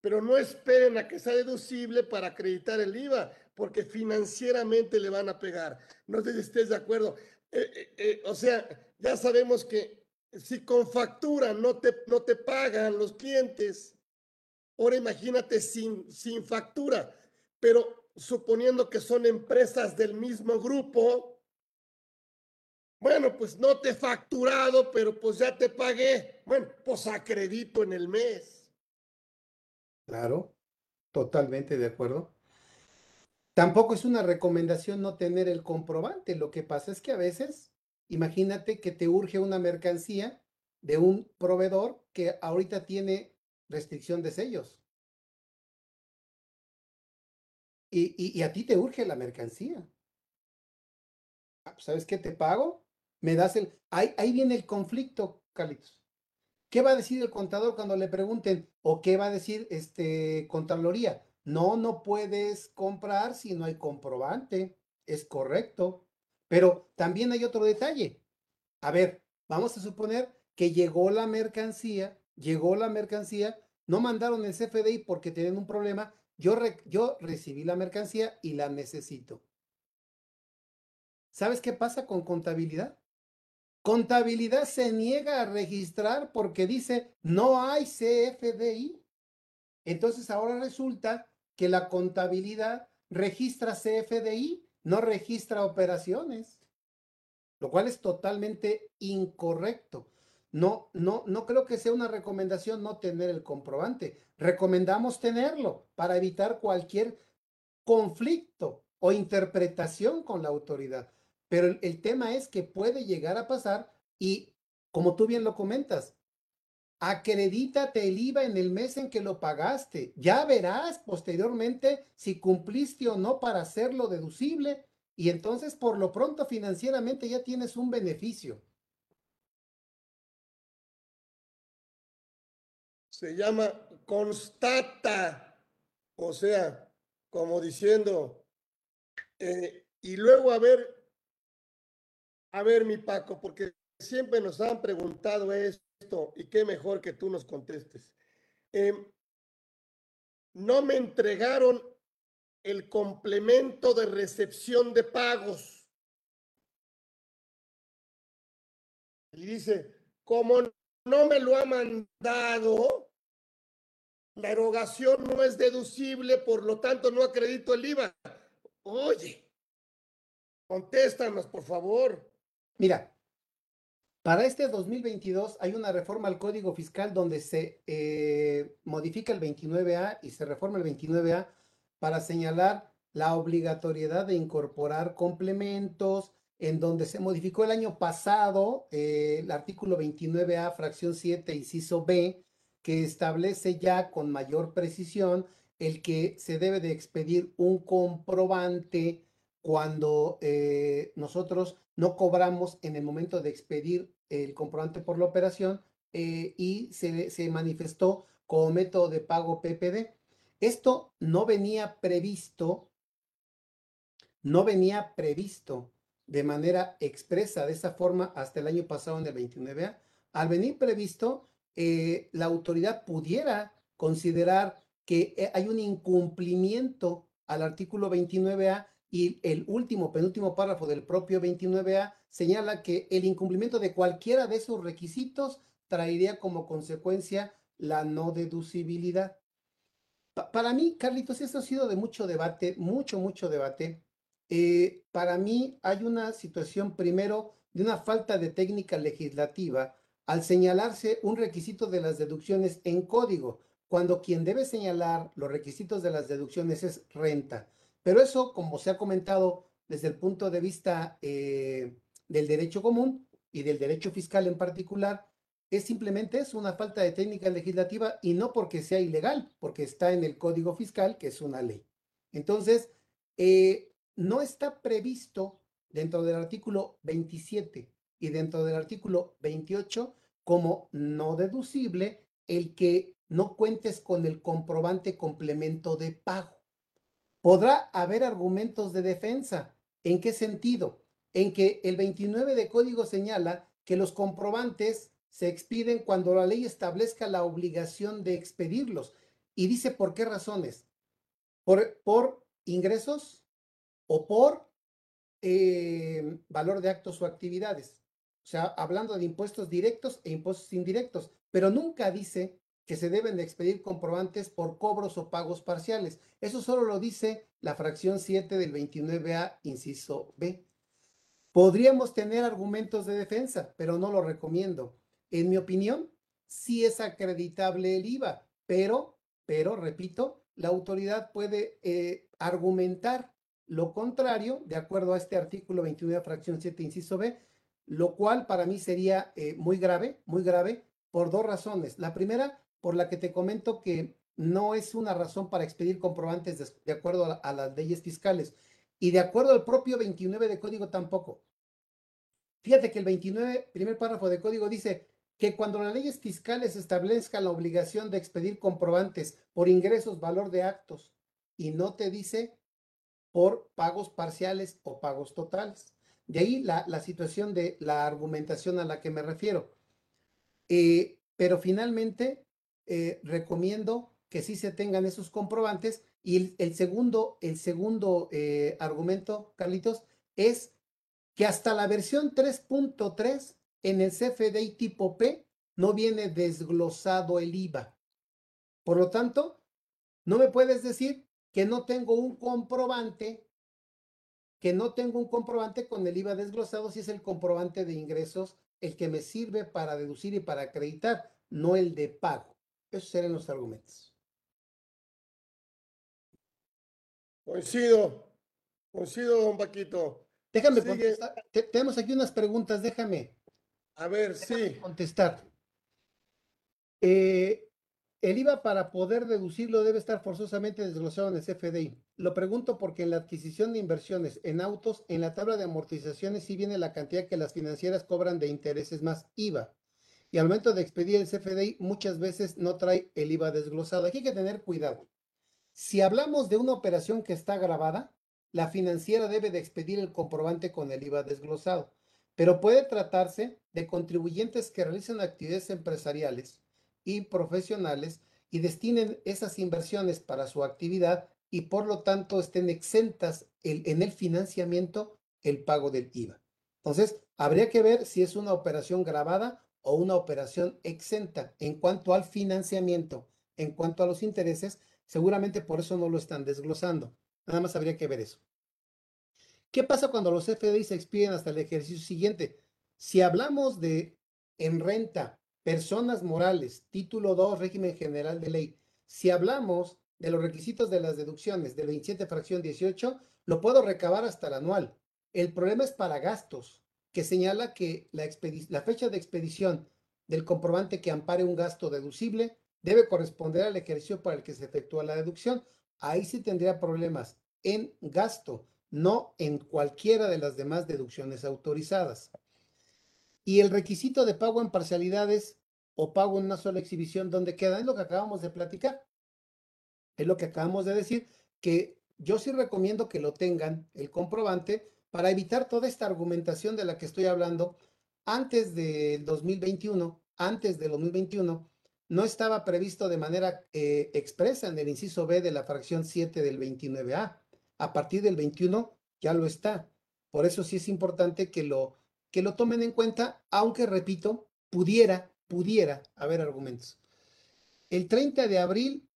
Pero no esperen a que sea deducible para acreditar el IVA, porque financieramente le van a pegar. No sé si estés de acuerdo. Eh, eh, eh, o sea, ya sabemos que si con factura no te, no te pagan los clientes, Ahora imagínate sin, sin factura, pero suponiendo que son empresas del mismo grupo, bueno, pues no te he facturado, pero pues ya te pagué. Bueno, pues acredito en el mes. Claro, totalmente de acuerdo. Tampoco es una recomendación no tener el comprobante. Lo que pasa es que a veces, imagínate que te urge una mercancía de un proveedor que ahorita tiene restricción de sellos. Y, a ti te urge la mercancía. Ah, pues, ¿Sabes qué te pago? Me das el... Ahí, viene el conflicto, Carlitos. ¿Qué va a decir el contador cuando le pregunten? ¿O qué va a decir este Contraloría? No, no puedes comprar si no hay comprobante. Es correcto. Pero también hay otro detalle. A ver, vamos a suponer que llegó la mercancía llegó la mercancía, no mandaron el CFDI porque tienen un problema, yo, yo recibí la mercancía y la necesito. ¿Sabes qué pasa con contabilidad? Contabilidad se niega a registrar porque dice no hay CFDI. Entonces ahora resulta que la contabilidad registra CFDI, no registra operaciones, lo cual es totalmente incorrecto. No, no, no creo que sea una recomendación no tener el comprobante. Recomendamos tenerlo para evitar cualquier conflicto o interpretación con la autoridad. Pero el, tema es que puede llegar a pasar y, como tú bien lo comentas, acredítate el IVA en el mes en que lo pagaste. Ya verás posteriormente si cumpliste o no para hacerlo deducible y entonces por lo pronto financieramente ya tienes un beneficio. se llama constata, o sea, como diciendo, eh, y luego a ver, a ver mi Paco, porque siempre nos han preguntado esto y qué mejor que tú nos contestes. Em, no me entregaron el complemento de recepción de pagos. Y dice, como no me lo ha mandado, la erogación no es deducible, por lo tanto no acredito el IVA. Oye, contéstanos, por favor. Mira, para este 2022 hay una reforma al Código Fiscal donde se eh, modifica el 29A y se reforma el 29A para señalar la obligatoriedad de incorporar complementos, en donde se modificó el año pasado eh, el artículo 29A, fracción 7, inciso B, que establece ya con mayor precisión el que se debe de expedir un comprobante cuando eh, nosotros no cobramos en el momento de expedir el comprobante por la operación eh, y se, se manifestó como método de pago PPD. Esto no venía previsto, no venía previsto de manera expresa de esa forma hasta el año pasado en el 29A. Al venir previsto, eh, la autoridad pudiera considerar que hay un incumplimiento al artículo 29A y el último, penúltimo párrafo del propio 29A señala que el incumplimiento de cualquiera de esos requisitos traería como consecuencia la no deducibilidad. para mí, Carlitos, esto ha sido de mucho debate, mucho, mucho debate. Eh, para mí hay una situación primero de una falta de técnica legislativa al señalarse un requisito de las deducciones en código, cuando quien debe señalar los requisitos de las deducciones es renta. Pero eso, como se ha comentado desde el punto de vista eh, del derecho común y del derecho fiscal en particular, es simplemente una falta de técnica legislativa y no porque sea ilegal, porque está en el Código Fiscal, que es una ley. Entonces, eh, no está previsto dentro del artículo 27 y dentro del artículo 28 como no deducible el que no cuentes con el comprobante complemento de pago. Podrá haber argumentos de defensa. ¿En qué sentido? En que el 29 de código señala que los comprobantes se expiden cuando la ley establezca la obligación de expedirlos. Y dice por qué razones. Por, ingresos o por eh, valor de actos o actividades. O sea, hablando de impuestos directos e impuestos indirectos, pero nunca dice que se deben de expedir comprobantes por cobros o pagos parciales. Eso solo lo dice la fracción 7 del 29A, inciso B. Podríamos tener argumentos de defensa, pero no lo recomiendo. En mi opinión, sí es acreditable el IVA, pero, pero, repito, la autoridad puede eh, argumentar lo contrario, de acuerdo a este artículo 29, fracción 7, inciso B, lo cual para mí sería eh, muy grave, muy grave, por dos razones. La primera, por la que te comento que no es una razón para expedir comprobantes de, acuerdo a, las leyes fiscales y de acuerdo al propio 29 de código tampoco. Fíjate que el 29, primer párrafo de código dice que cuando las leyes fiscales establezcan la obligación de expedir comprobantes por ingresos, valor de actos, y no te dice por pagos parciales o pagos totales. De ahí la, la situación de la argumentación a la que me refiero. Eh, pero finalmente eh, recomiendo que sí se tengan esos comprobantes. Y el, segundo, el segundo eh, argumento, Carlitos, es que hasta la versión 3.3 en el CFDI tipo P no viene desglosado el IVA. Por lo tanto, no me puedes decir que no tengo un comprobante, que no tengo un comprobante con el IVA desglosado si es el comprobante de ingresos el que me sirve para deducir y para acreditar, no el de pago. Esos serían los argumentos. Coincido, coincido, don Paquito. Déjame Sigue. contestar. tenemos aquí unas preguntas, déjame. A ver, déjame sí. Contestar. Eh, el IVA para poder deducirlo debe estar forzosamente desglosado en el CFDI. Lo pregunto porque en la adquisición de inversiones en autos, en la tabla de amortizaciones sí viene la cantidad que las financieras cobran de intereses más IVA. Y al momento de expedir el CFDI muchas veces no trae el IVA desglosado. Aquí hay que tener cuidado. Si hablamos de una operación que está grabada, la financiera debe de expedir el comprobante con el IVA desglosado. Pero puede tratarse de contribuyentes que realizan actividades empresariales y profesionales y destinen esas inversiones para su actividad y por lo tanto estén exentas en el financiamiento el pago del IVA. Entonces, habría que ver si es una operación grabada o una operación exenta en cuanto al financiamiento, en cuanto a los intereses, seguramente por eso no lo están desglosando. Nada más habría que ver eso. ¿Qué pasa cuando los FDI se expiden hasta el ejercicio siguiente? Si hablamos de en renta Personas morales, título 2, régimen general de ley. Si hablamos de los requisitos de las deducciones del 27 fracción 18, lo puedo recabar hasta el anual. El problema es para gastos, que señala que la, fecha de expedición del comprobante que ampare un gasto deducible debe corresponder al ejercicio para el que se efectúa la deducción. Ahí sí tendría problemas en gasto, no en cualquiera de las demás deducciones autorizadas. Y el requisito de pago en parcialidades o pago en una sola exhibición, ¿dónde queda? Es lo que acabamos de platicar. Es lo que acabamos de decir, que yo sí recomiendo que lo tengan, el comprobante, para evitar toda esta argumentación de la que estoy hablando. Antes del 2021, antes del 2021, no estaba previsto de manera eh, expresa en el inciso B de la fracción 7 del 29A. A partir del 21 ya lo está. Por eso sí es importante que lo que lo tomen en cuenta, aunque repito, pudiera, pudiera haber argumentos. El 30 de abril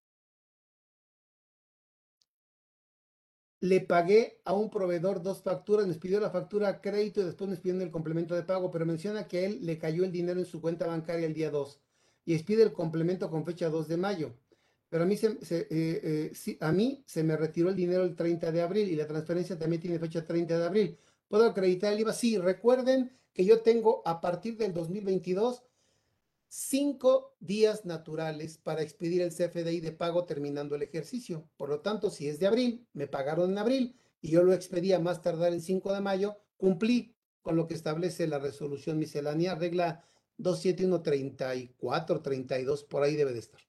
le pagué a un proveedor dos facturas, me pidió la factura a crédito y después me pidió el complemento de pago, pero menciona que él le cayó el dinero en su cuenta bancaria el día 2 y expide el complemento con fecha 2 de mayo. pero a mí se, eh, eh, a mí se me retiró el dinero el 30 de abril y la transferencia también tiene fecha 30 de abril. ¿Puedo acreditar el IVA? Sí, recuerden que yo tengo a partir del 2022 cinco días naturales para expedir el CFDI de pago terminando el ejercicio. Por lo tanto, si es de abril, me pagaron en abril y yo lo expedía más tardar el 5 de mayo, cumplí con lo que establece la resolución miscelánea, regla 27134, 32, por ahí debe de estar.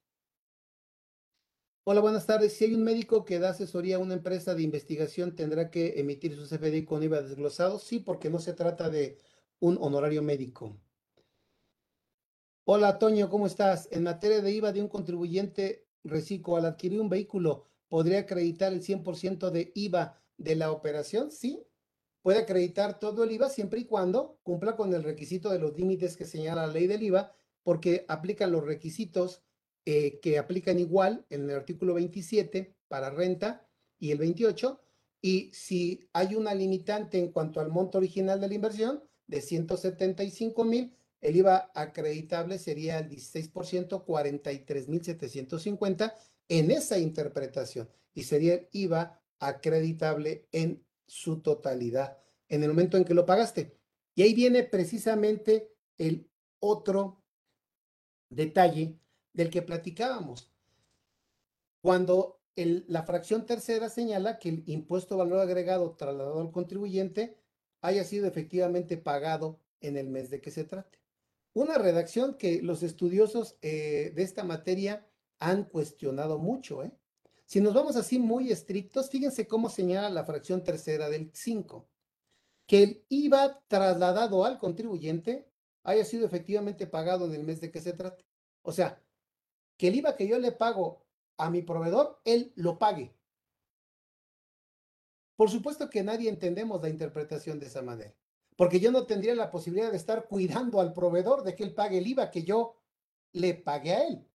Hola, buenas tardes. Si hay un médico que da asesoría a una empresa de investigación, ¿tendrá que emitir su CFDI con IVA desglosado? Sí, porque no se trata de un honorario médico. Hola, Toño, ¿cómo estás? En materia de IVA de un contribuyente reciclo, al adquirir un vehículo, ¿podría acreditar el 100% de IVA de la operación? Sí, puede acreditar todo el IVA siempre y cuando cumpla con el requisito de los límites que señala la ley del IVA, porque aplican los requisitos eh, que aplican igual en el artículo 27 para renta y el 28. Y si hay una limitante en cuanto al monto original de la inversión de 175 mil, el IVA acreditable sería el 16%, 43.750 en esa interpretación y sería el IVA acreditable en su totalidad en el momento en que lo pagaste. Y ahí viene precisamente el otro detalle del que platicábamos. Cuando la fracción tercera señala que el impuesto valor agregado trasladado al contribuyente haya sido efectivamente pagado en el mes de que se trate. Una redacción que los estudiosos eh, de esta materia han cuestionado mucho. ¿eh? Si nos vamos así muy estrictos, fíjense cómo señala la fracción tercera del 5. Que el IVA trasladado al contribuyente haya sido efectivamente pagado en el mes de que se trate. O sea, que el IVA que yo le pago a mi proveedor, él lo pague. Por supuesto que nadie entendemos la interpretación de esa manera, porque yo no tendría la posibilidad de estar cuidando al proveedor de que él pague el IVA que yo le pagué a él,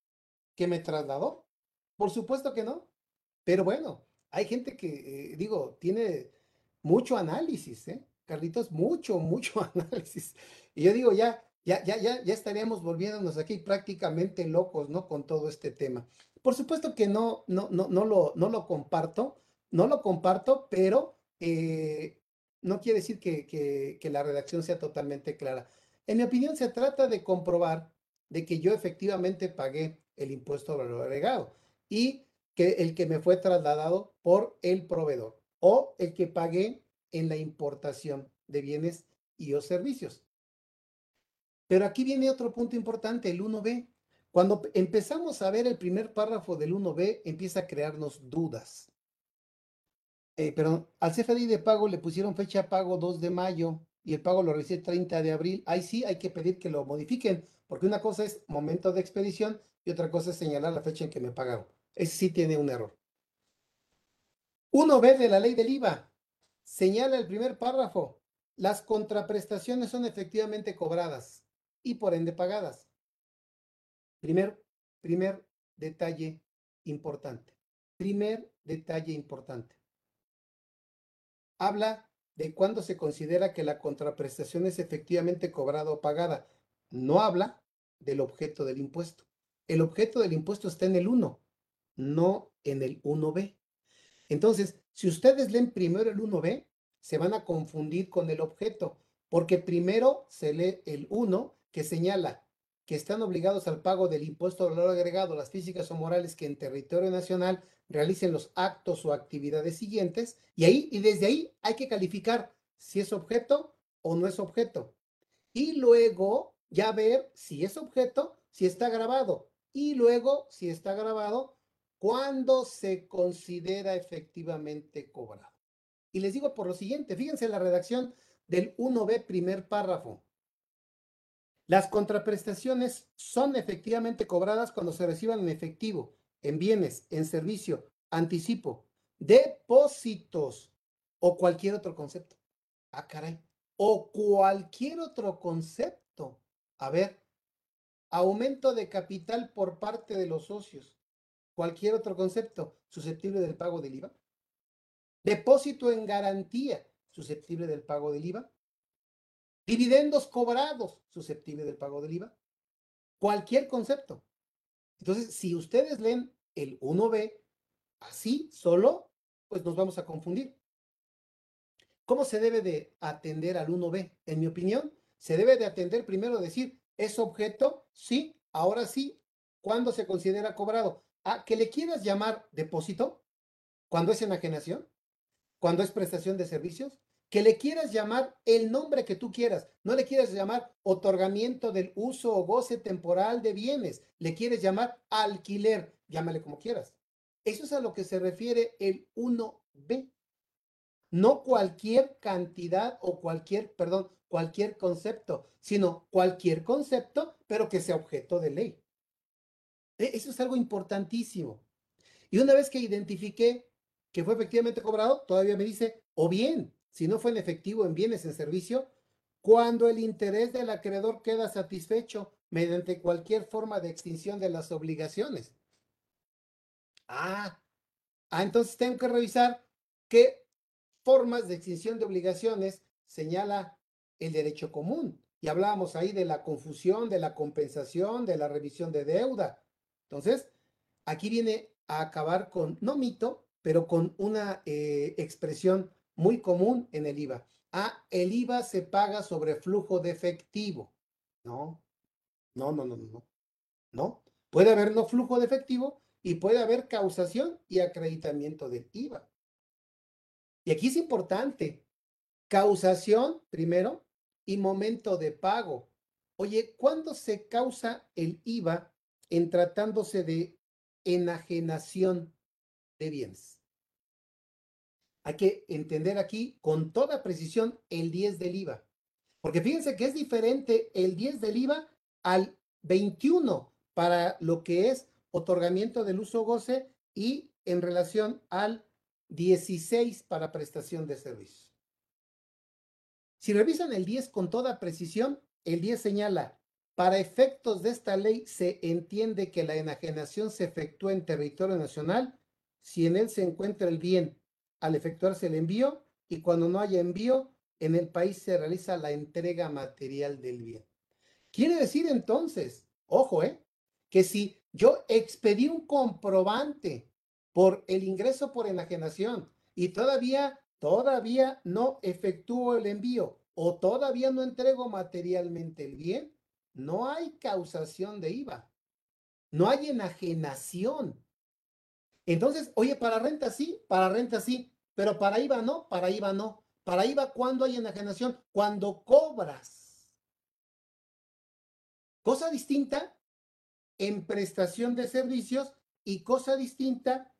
que me trasladó. Por supuesto que no. Pero bueno, hay gente que, eh, digo, tiene mucho análisis, ¿eh? Carlitos, mucho, mucho <laughs> análisis. Y yo digo, ya, ya, ya, ya, ya estaríamos volviéndonos aquí prácticamente locos, ¿no? Con todo este tema. Por supuesto que no, no, no, no lo, no lo comparto, no lo comparto, pero eh, no quiere decir que, la redacción sea totalmente clara. En mi opinión, se trata de comprobar de que yo efectivamente pagué el impuesto al valor agregado y que el que me fue trasladado por el proveedor o el que pagué en la importación de bienes y o servicios. Pero aquí viene otro punto importante, el 1B. Cuando empezamos a ver el primer párrafo del 1B, empieza a crearnos dudas. Eh, pero al CFDI de pago le pusieron fecha de pago 2 de mayo y el pago lo recibe 30 de abril. Ahí sí hay que pedir que lo modifiquen, porque una cosa es momento de expedición y otra cosa es señalar la fecha en que me pagaron. Ese sí tiene un error. 1B de la ley del IVA señala el primer párrafo. Las contraprestaciones son efectivamente cobradas y por ende pagadas. Primer, primer detalle importante. Primer detalle importante. Habla de cuándo se considera que la contraprestación es efectivamente cobrada o pagada. No habla del objeto del impuesto. El objeto del impuesto está en el 1 no en el 1B. Entonces, si ustedes leen primero el 1B, se van a confundir con el objeto, porque primero se lee el 1 que señala que están obligados al pago del impuesto de valor agregado las físicas o morales que en territorio nacional realicen los actos o actividades siguientes, y ahí y desde ahí hay que calificar si es objeto o no es objeto. Y luego ya ver si es objeto, si está grabado, y luego si está grabado, ¿Cuándo se considera efectivamente cobrado? Y les digo por lo siguiente, fíjense la redacción del 1B primer párrafo. Las contraprestaciones son efectivamente cobradas cuando se reciban en efectivo, en bienes, en servicio, anticipo, depósitos o cualquier otro concepto. Ah, caray. O cualquier otro concepto. A ver, aumento de capital por parte de los socios cualquier otro concepto susceptible del pago del IVA. Depósito en garantía susceptible del pago del IVA. Dividendos cobrados susceptible del pago del IVA. Cualquier concepto. Entonces, si ustedes leen el 1B, así solo, pues nos vamos a confundir. ¿Cómo se debe de atender al 1B? En mi opinión, se debe de atender primero decir, ¿es objeto? Sí, ahora sí. ¿Cuándo se considera cobrado? ¿A que le quieras llamar depósito? ¿Cuando es enajenación? ¿Cuando es prestación de servicios? Que le quieras llamar el nombre que tú quieras. No le quieras llamar otorgamiento del uso o goce temporal de bienes. Le quieres llamar alquiler. Llámale como quieras. Eso es a lo que se refiere el 1B. No cualquier cantidad o cualquier, perdón, cualquier concepto, sino cualquier concepto, pero que sea objeto de ley. E, eso es algo importantísimo. Y una vez que identifiqué que fue efectivamente cobrado, todavía me dice, o bien, si no fue en efectivo, en bienes, en servicio, cuando el interés del acreedor queda satisfecho mediante cualquier forma de extinción de las obligaciones. Ah, ah entonces tengo que revisar qué formas de extinción de obligaciones señala el derecho común. Y hablábamos ahí de la confusión, de la compensación, de la revisión de deuda. Entonces, aquí viene a acabar con, no mito, pero con una eh, expresión muy común en el IVA. Ah, el IVA se paga sobre flujo de efectivo. No, no, no, no, no. No. Puede haber no flujo de efectivo y puede haber causación y acreditamiento del IVA. Y aquí es importante, causación primero y momento de pago. Oye, ¿cuándo se causa el IVA en tratándose de enajenación de bienes? Hay que entender aquí con toda precisión el 10 del IVA. Porque fíjense que es diferente el 10 del IVA al 21 para lo que es otorgamiento del uso goce y en relación al 16 para prestación de servicios. Si revisan el 10 con toda precisión, el 10 señala, para efectos de esta ley se entiende que la enajenación se efectúa en territorio nacional si en él se encuentra el bien al efectuarse el envío y cuando no haya envío, en el país se realiza la entrega material del bien. Quiere decir entonces, ojo, ¿eh? que si yo expedí un comprobante por el ingreso por enajenación y todavía, todavía no efectúo el envío o todavía no entrego materialmente el bien, no hay causación de IVA, no hay enajenación. Entonces, oye, para renta sí, para renta sí, pero para IVA no, para IVA no. Para IVA, ¿cuándo hay enajenación? Cuando cobras. Cosa distinta en prestación de servicios y cosa distinta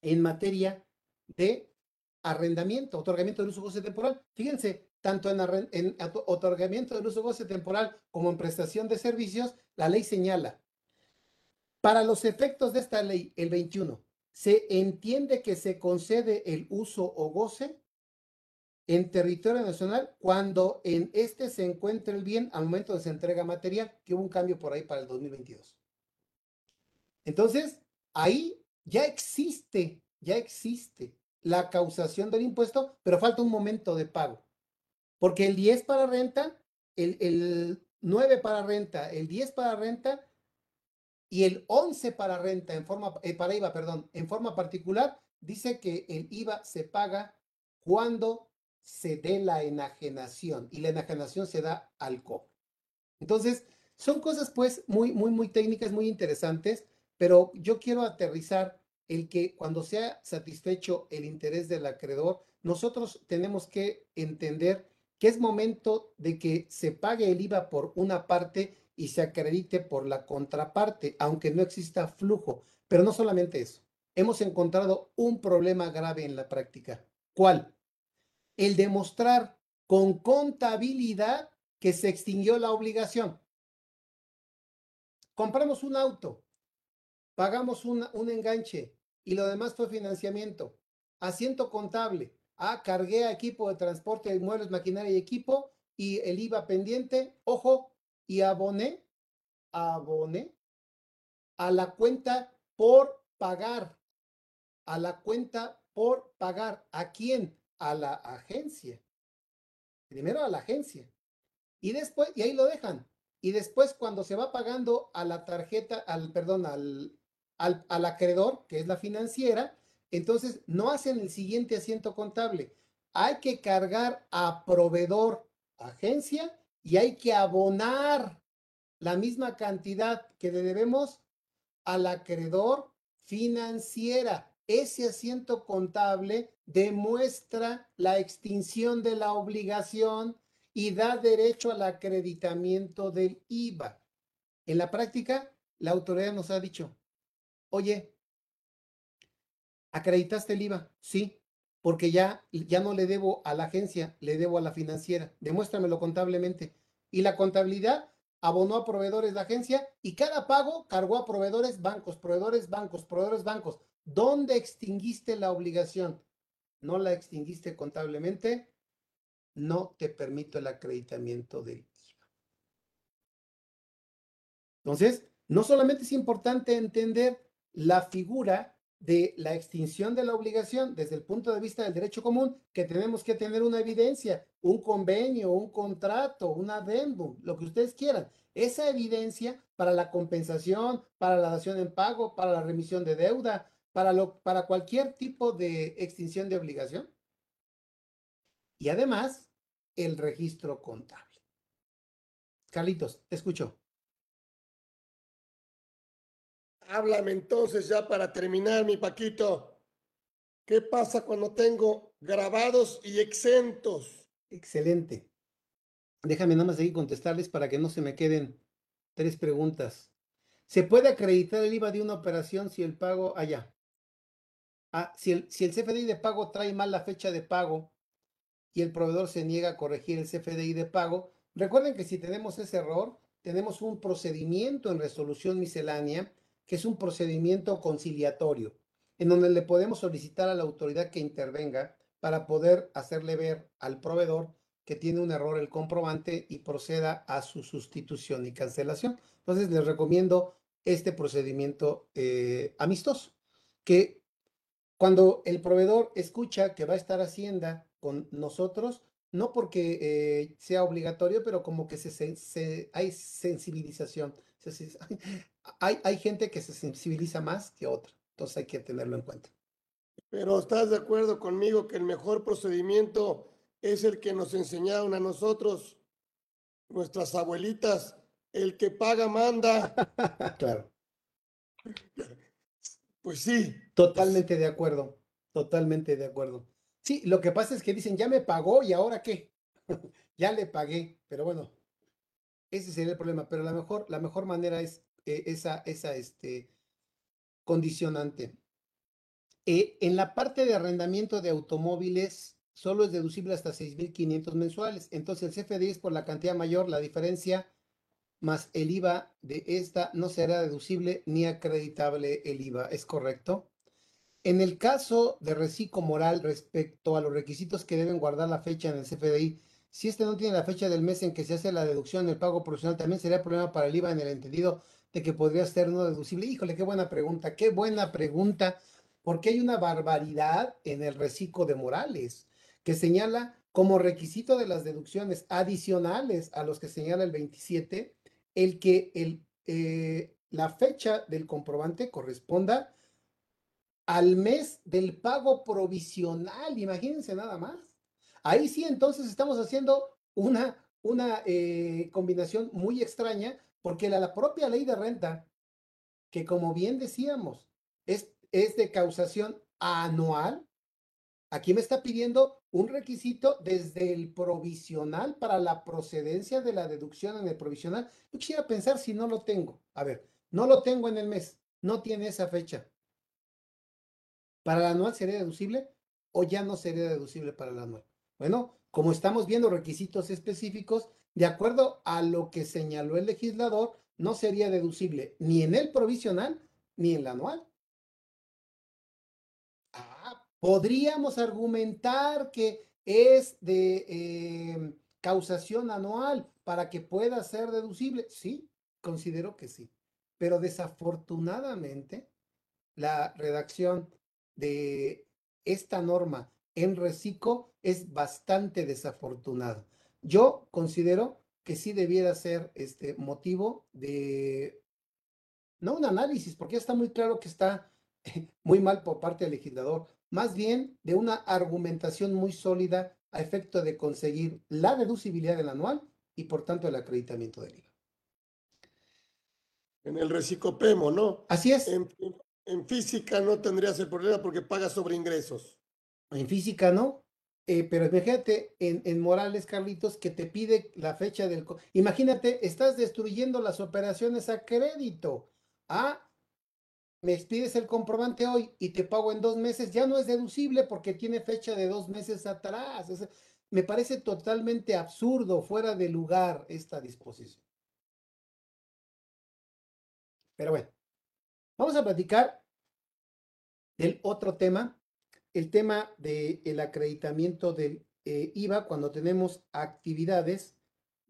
en materia de arrendamiento, otorgamiento del uso goce temporal. Fíjense, tanto en, en otorgamiento del uso goce temporal como en prestación de servicios, la ley señala, para los efectos de esta ley, el 21, se entiende que se concede el uso o goce en territorio nacional cuando en este se encuentre el bien al momento de su entrega material, que hubo un cambio por ahí para el 2022. Entonces, ahí ya existe, ya existe la causación del impuesto, pero falta un momento de pago. Porque el 10 para renta, el, el 9 para renta, el 10 para renta y el 11 para renta en forma, eh, para IVA, perdón, en forma particular, dice que el IVA se paga cuando se dé la enajenación y la enajenación se da al cobro. Entonces, son cosas pues muy, muy, muy técnicas, muy interesantes pero yo quiero aterrizar el que cuando sea satisfecho el interés del acreedor, nosotros tenemos que entender que es momento de que se pague el IVA por una parte y se acredite por la contraparte, aunque no exista flujo. Pero no solamente eso, hemos encontrado un problema grave en la práctica. ¿Cuál? El demostrar con contabilidad que se extinguió la obligación. Compramos un auto, pagamos un enganche y lo demás fue financiamiento. Asiento contable. Ah, cargué a equipo de transporte de muebles, maquinaria y equipo y el IVA pendiente, ojo, y aboné, aboné a la cuenta por pagar, a la cuenta por pagar. ¿A quién? A la agencia. Primero a la agencia. Y después, y ahí lo dejan. Y después cuando se va pagando a la tarjeta, al, perdón, al, al, al acreedor, que es la financiera, entonces no hacen el siguiente asiento contable. Hay que cargar a proveedor, agencia, y hay que abonar la misma cantidad que le debemos al acreedor financiera. Ese asiento contable demuestra la extinción de la obligación y da derecho al acreditamiento del IVA. En la práctica, la autoridad nos ha dicho, oye, ¿acreditaste el IVA? Sí, porque ya, ya no le debo a la agencia, le debo a la financiera. Demuéstramelo contablemente. Y la contabilidad abonó a proveedores de agencia y cada pago cargó a proveedores bancos, proveedores bancos, proveedores bancos. ¿Dónde extinguiste la obligación? ¿No la extinguiste contablemente? No te permito el acreditamiento del IVA. Entonces, no solamente es importante entender la figura de la extinción de la obligación desde el punto de vista del derecho común, que tenemos que tener una evidencia, un convenio, un contrato, un adendum, lo que ustedes quieran. Esa evidencia para la compensación, para la dación en pago, para la remisión de deuda, para, lo, para cualquier tipo de extinción de obligación. Y además, el registro contable. Carlitos, te escucho. Háblame entonces ya para terminar, mi Paquito. ¿Qué pasa cuando tengo grabados y exentos? Excelente. Déjame nada más seguir contestarles para que no se me queden tres preguntas. ¿Se puede acreditar el IVA de una operación si el pago allá? Ah, si el, si el CFDI de pago trae mal la fecha de pago y el proveedor se niega a corregir el CFDI de pago, recuerden que si tenemos ese error, tenemos un procedimiento en resolución miscelánea que es un procedimiento conciliatorio, en donde le podemos solicitar a la autoridad que intervenga para poder hacerle ver al proveedor que tiene un error el comprobante y proceda a su sustitución y cancelación. Entonces les recomiendo este procedimiento eh, amistoso, que cuando el proveedor escucha que va a estar Hacienda con nosotros, no porque eh, sea obligatorio, pero como que se, hay sensibilización. Hay, hay gente que se sensibiliza más que otra, entonces hay que tenerlo en cuenta. Pero estás de acuerdo conmigo que el mejor procedimiento es el que nos enseñaron a nosotros, nuestras abuelitas, el que paga manda. <laughs> claro. Pues sí. Totalmente de acuerdo, totalmente de acuerdo. Sí, lo que pasa es que dicen, ya me pagó y ahora qué. <laughs> ya le pagué, pero bueno, ese sería el problema. Pero la mejor, la mejor manera es esa, esa este, condicionante. Eh, en la parte de arrendamiento de automóviles, solo es deducible hasta 6.500 mensuales. Entonces el CFDI es por la cantidad mayor, la diferencia más el IVA de esta no será deducible ni acreditable el IVA. ¿Es correcto? En el caso de reciclo moral respecto a los requisitos que deben guardar la fecha en el CFDI, si este no tiene la fecha del mes en que se hace la deducción del pago profesional, también sería problema para el IVA en el entendido de que podría ser no deducible. Híjole, qué buena pregunta, qué buena pregunta, porque hay una barbaridad en el reciclo de Morales que señala como requisito de las deducciones adicionales a los que señala el 27, el que el, eh, la fecha del comprobante corresponda al mes del pago provisional, imagínense nada más. Ahí sí, entonces estamos haciendo una, una eh, combinación muy extraña porque la, propia ley de renta, que como bien decíamos, es, es de causación anual, aquí me está pidiendo un requisito desde el provisional para la procedencia de la deducción en el provisional. Yo quisiera pensar si no lo tengo. A ver, no lo tengo en el mes, no tiene esa fecha. ¿Para el anual sería deducible o ya no sería deducible para el anual? Bueno, como estamos viendo requisitos específicos, de acuerdo a lo que señaló el legislador, no sería deducible ni en el provisional ni en el anual. Ah, podríamos argumentar que es de eh, causación anual para que pueda ser deducible. Sí, considero que sí. Pero desafortunadamente, la redacción de esta norma en reciclo es bastante desafortunado. Yo considero que sí debiera ser este motivo de no un análisis, porque ya está muy claro que está <laughs> muy mal por parte del legislador, más bien de una argumentación muy sólida a efecto de conseguir la deducibilidad del anual y por tanto el acreditamiento del IVA. En el recicopemo, ¿no? Así es. En, en física no tendrías el problema porque pagas sobre ingresos. En física no, eh, pero imagínate en, Morales, Carlitos, que te pide la fecha del... Imagínate, estás destruyendo las operaciones a crédito. Ah, me pides el comprobante hoy y te pago en dos meses, ya no es deducible porque tiene fecha de dos meses atrás. me parece totalmente absurdo, fuera de lugar esta disposición. Pero bueno, vamos a platicar del otro tema, el tema del acreditamiento del eh, IVA cuando tenemos actividades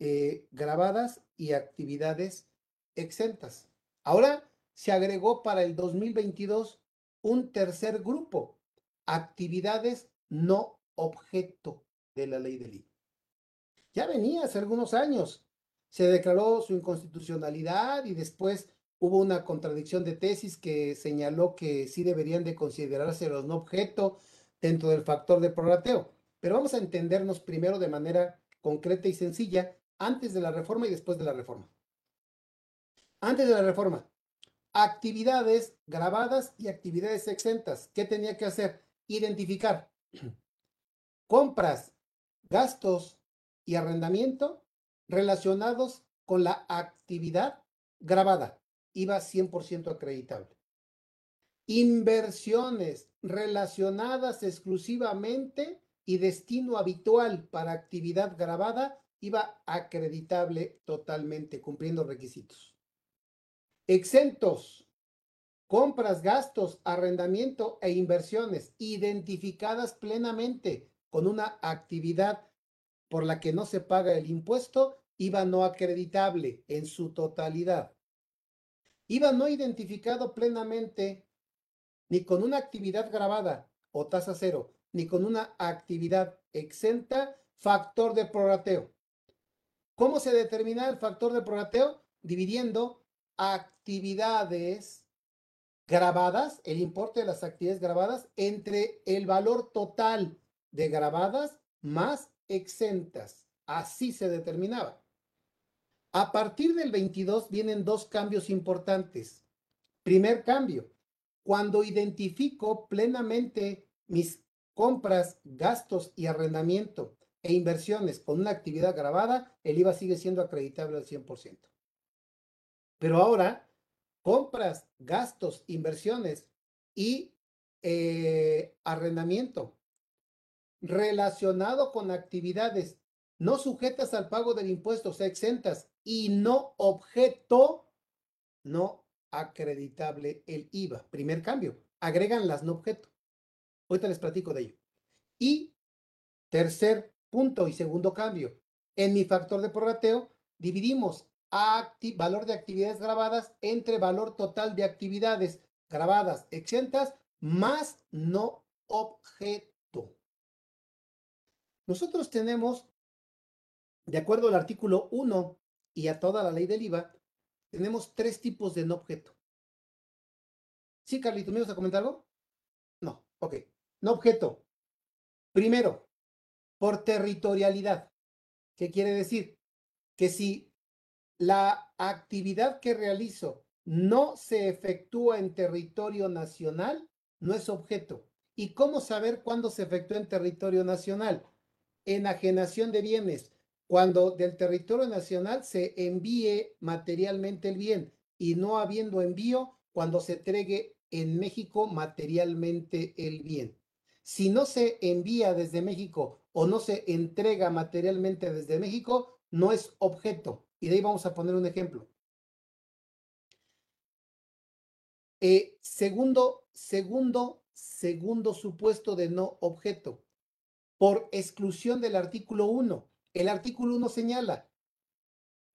eh, grabadas y actividades exentas. Ahora, se agregó para el 2022 un tercer grupo, actividades no objeto de la ley del IVA. Ya venía hace algunos años, se declaró su inconstitucionalidad y después hubo una contradicción de tesis que señaló que sí deberían de considerarse los no objeto dentro del factor de prorrateo. Pero vamos a entendernos primero de manera concreta y sencilla antes de la reforma y después de la reforma. Antes de la reforma, actividades grabadas y actividades exentas. ¿Qué tenía que hacer? Identificar <clears throat> compras, gastos y arrendamiento relacionados con la actividad grabada. IVA 100% acreditable. Inversiones relacionadas exclusivamente y destino habitual para actividad grabada, IVA acreditable totalmente, cumpliendo requisitos. Exentos, compras, gastos, arrendamiento e inversiones identificadas plenamente con una actividad por la que no se paga el impuesto, IVA no acreditable en su totalidad. IVA no identificado plenamente ni con una actividad grabada o tasa cero, ni con una actividad exenta, factor de prorateo. ¿Cómo se determina el factor de prorateo? Dividiendo actividades grabadas, el importe de las actividades grabadas, entre el valor total de grabadas más exentas. Así se determinaba. A partir del 22 vienen dos cambios importantes. Primer cambio, cuando identifico plenamente mis compras, gastos y arrendamiento e inversiones con una actividad grabada, el IVA sigue siendo acreditable al 100%. Pero ahora, compras, gastos, inversiones y eh, arrendamiento relacionado con actividades no sujetas al pago del impuesto, o sea, exentas y no objeto, no acreditable el IVA. Primer cambio, agregan las no objeto. Ahorita les platico de ello. Y tercer punto y segundo cambio, en mi factor de prorrateo dividimos valor de actividades grabadas entre valor total de actividades grabadas exentas más no objeto. Nosotros tenemos, de acuerdo al artículo 1 y a toda la ley del IVA, tenemos tres tipos de no objeto. ¿Sí, Carlito? ¿Me ibas a comentar algo? No, ok. No objeto. Primero, por territorialidad. ¿Qué quiere decir? Que si la actividad que realizo no se efectúa en territorio nacional, no es objeto. ¿Y cómo saber cuándo se efectúa en territorio nacional? Enajenación de bienes. Cuando del territorio nacional se envíe materialmente el bien y no habiendo envío, cuando se entregue en México materialmente el bien. Si no se envía desde México o no se entrega materialmente desde México, no es objeto. Y de ahí vamos a poner un ejemplo. Eh, segundo, segundo, segundo supuesto de no objeto. Por exclusión del artículo 1. El artículo 1 señala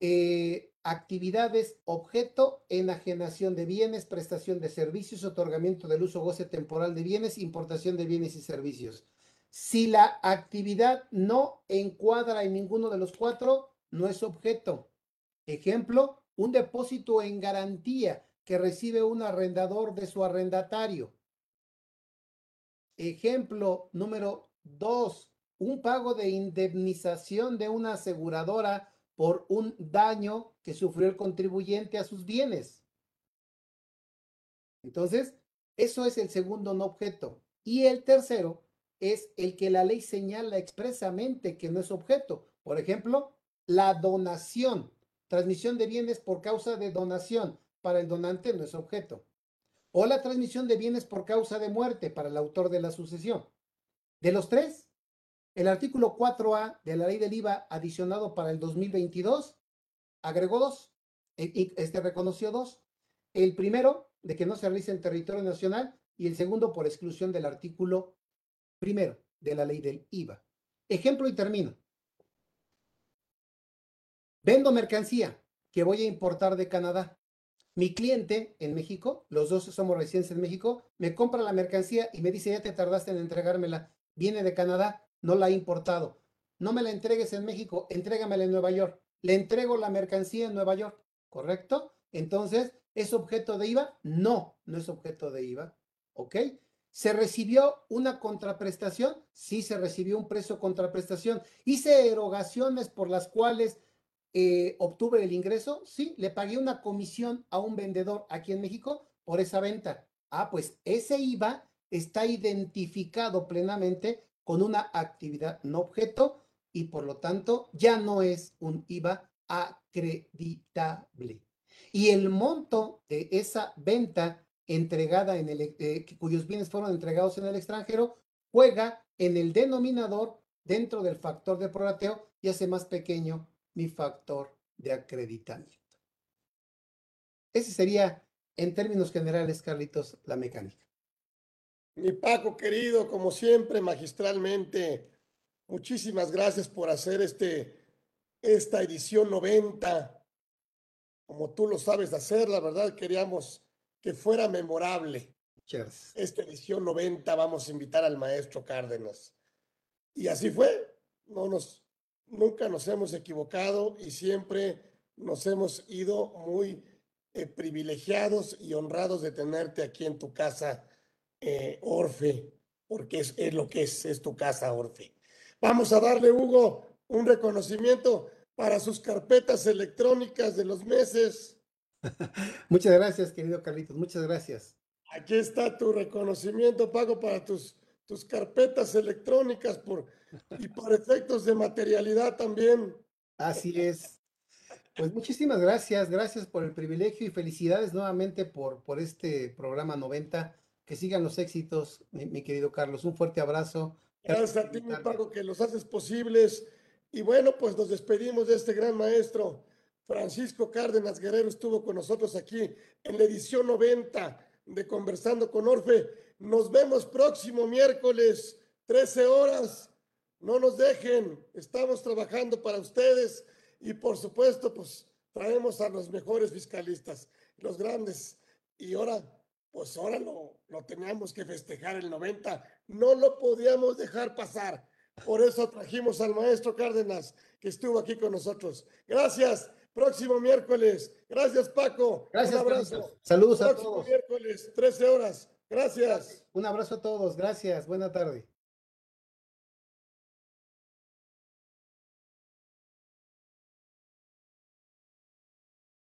eh, actividades objeto, enajenación de bienes, prestación de servicios, otorgamiento del uso goce temporal de bienes, importación de bienes y servicios. Si la actividad no encuadra en ninguno de los cuatro, no es objeto. Ejemplo, un depósito en garantía que recibe un arrendador de su arrendatario. Ejemplo número dos, un pago de indemnización de una aseguradora por un daño que sufrió el contribuyente a sus bienes. Entonces, eso es el segundo no objeto. Y el tercero es el que la ley señala expresamente que no es objeto. Por ejemplo, la donación, transmisión de bienes por causa de donación para el donante no es objeto. O la transmisión de bienes por causa de muerte para el autor de la sucesión. De los tres, el artículo 4A de la ley del IVA adicionado para el 2022 agregó dos, e, y este reconoció dos. El primero, de que no se realice en territorio nacional, y el segundo, por exclusión del artículo primero de la ley del IVA. Ejemplo y termino. Vendo mercancía que voy a importar de Canadá. Mi cliente en México, los dos somos residentes en México, me compra la mercancía y me dice, ya te tardaste en entregármela. Viene de Canadá, no la ha importado. No me la entregues en México, entrégamela en Nueva York. Le entrego la mercancía en Nueva York, ¿correcto? Entonces, ¿es objeto de IVA? No, no es objeto de IVA, ¿ok? ¿Se recibió una contraprestación? Sí, se recibió un precio contraprestación. ¿Hice erogaciones por las cuales eh, obtuve el ingreso? Sí, le pagué una comisión a un vendedor aquí en México por esa venta. Ah, pues ese IVA está identificado plenamente con una actividad no objeto y por lo tanto ya no es un IVA acreditable. Y el monto de esa venta entregada en el, eh, cuyos bienes fueron entregados en el extranjero, juega en el denominador dentro del factor de prorateo y hace más pequeño mi factor de acreditamiento. Ese sería, en términos generales, Carlitos, la mecánica. Mi Paco querido, como siempre, magistralmente, muchísimas gracias por hacer este, esta edición 90. Como tú lo sabes hacer, la verdad queríamos que fuera memorable. Esta edición 90 vamos a invitar al maestro Cárdenas. Y así fue. No nos, nunca nos hemos equivocado y siempre nos hemos ido muy eh, privilegiados y honrados de tenerte aquí en tu casa eh, Orfe, porque es, lo que es, es tu casa, Orfe. Vamos a darle, Hugo, un reconocimiento para sus carpetas electrónicas de los meses. <laughs> Muchas gracias, querido Carlitos, muchas gracias. Aquí está tu reconocimiento, Pago, para tus, tus carpetas electrónicas por, y por efectos de materialidad también. Así es. Pues muchísimas gracias, gracias por el privilegio y felicidades nuevamente por, por este programa 90 que sigan los éxitos, mi, querido Carlos. Un fuerte abrazo. Gracias a ti, mi Paco, que los haces posibles. Y bueno, pues nos despedimos de este gran maestro. Francisco Cárdenas Guerrero estuvo con nosotros aquí en la edición 90 de Conversando con Orfe. Nos vemos próximo miércoles, 13 horas. No nos dejen, estamos trabajando para ustedes y por supuesto, pues traemos a los mejores fiscalistas, los grandes. Y ahora pues ahora lo, lo teníamos que festejar el 90, no lo podíamos dejar pasar. Por eso trajimos al maestro Cárdenas, que estuvo aquí con nosotros. Gracias. Próximo miércoles. Gracias, Paco. Gracias. Un abrazo. Saludos a todos. miércoles, 13 horas. Gracias. Un abrazo a todos. Gracias. Buena tarde.